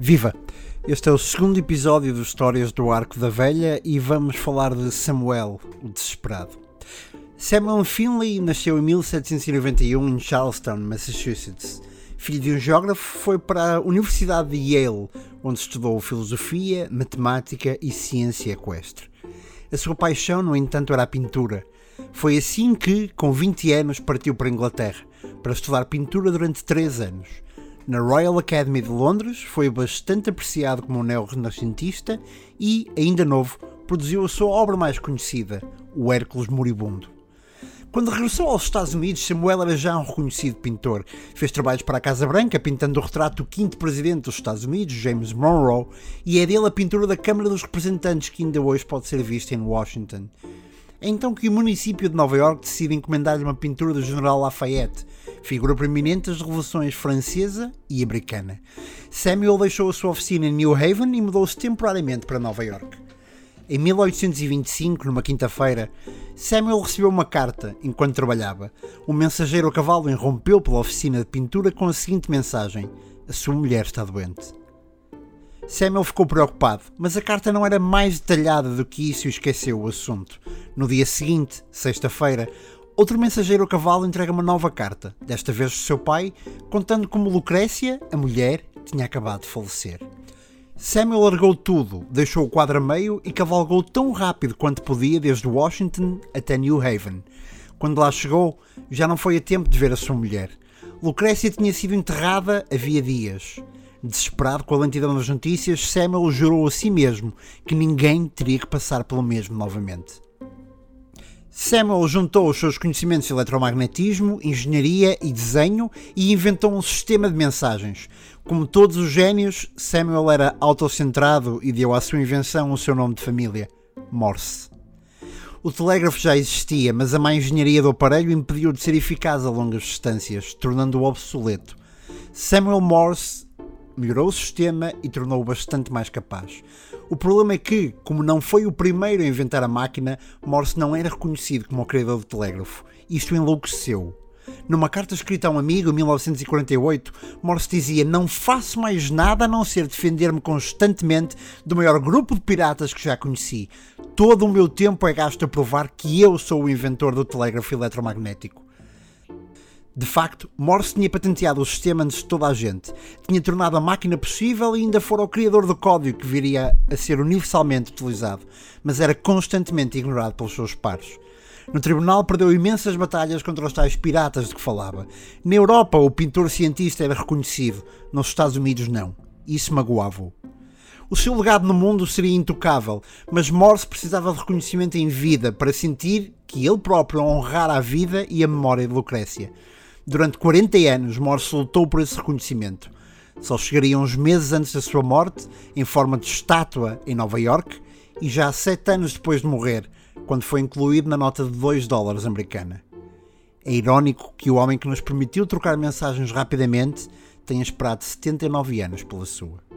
Viva! Este é o segundo episódio dos Histórias do Arco da Velha e vamos falar de Samuel, o Desesperado. Samuel Finley nasceu em 1791 em Charlestown, Massachusetts. Filho de um geógrafo, foi para a Universidade de Yale, onde estudou filosofia, matemática e ciência equestre. A sua paixão, no entanto, era a pintura. Foi assim que, com 20 anos, partiu para a Inglaterra, para estudar pintura durante 3 anos na Royal Academy de Londres, foi bastante apreciado como um neo-renascentista e, ainda novo, produziu a sua obra mais conhecida, o Hércules Moribundo. Quando regressou aos Estados Unidos, Samuel era já um reconhecido pintor. Fez trabalhos para a Casa Branca, pintando o retrato do quinto presidente dos Estados Unidos, James Monroe, e é dele a pintura da Câmara dos Representantes que ainda hoje pode ser vista em Washington. É então que o município de Nova York decide encomendar-lhe uma pintura do General Lafayette, figura proeminente das revoluções francesa e americana. Samuel deixou a sua oficina em New Haven e mudou-se temporariamente para Nova York. Em 1825, numa quinta-feira, Samuel recebeu uma carta enquanto trabalhava. Um mensageiro a cavalo irrompeu pela oficina de pintura com a seguinte mensagem: A sua mulher está doente. Samuel ficou preocupado, mas a carta não era mais detalhada do que isso e esqueceu o assunto. No dia seguinte, sexta-feira, outro mensageiro a cavalo entrega uma nova carta, desta vez do seu pai, contando como Lucrécia, a mulher, tinha acabado de falecer. Samuel largou tudo, deixou o quadro a meio e cavalgou tão rápido quanto podia desde Washington até New Haven. Quando lá chegou, já não foi a tempo de ver a sua mulher. Lucrécia tinha sido enterrada havia dias. Desesperado com a lentidão das notícias, Samuel jurou a si mesmo que ninguém teria que passar pelo mesmo novamente. Samuel juntou os seus conhecimentos de eletromagnetismo, engenharia e desenho e inventou um sistema de mensagens. Como todos os génios, Samuel era autocentrado e deu à sua invenção o seu nome de família, Morse. O telégrafo já existia, mas a má engenharia do aparelho impediu de ser eficaz a longas distâncias, tornando-o obsoleto. Samuel Morse melhorou o sistema e tornou-o bastante mais capaz. O problema é que, como não foi o primeiro a inventar a máquina, Morse não era reconhecido como o criador do telégrafo. Isto enlouqueceu. Numa carta escrita a um amigo em 1948, Morse dizia: Não faço mais nada a não ser defender-me constantemente do maior grupo de piratas que já conheci. Todo o meu tempo é gasto a provar que eu sou o inventor do telégrafo eletromagnético. De facto, Morse tinha patenteado o sistema antes de toda a gente, tinha tornado a máquina possível e ainda fora o criador do código que viria a ser universalmente utilizado, mas era constantemente ignorado pelos seus pares. No tribunal perdeu imensas batalhas contra os tais piratas de que falava. Na Europa, o pintor cientista era reconhecido, nos Estados Unidos não. Isso magoava-o. O seu legado no mundo seria intocável, mas Morse precisava de reconhecimento em vida para sentir que ele próprio honrara a vida e a memória de Lucrécia. Durante 40 anos, Morse lutou por esse reconhecimento. Só chegaria uns meses antes da sua morte, em forma de estátua em Nova York, e já sete anos depois de morrer, quando foi incluído na nota de 2 dólares americana. É irónico que o homem que nos permitiu trocar mensagens rapidamente tenha esperado 79 anos pela sua.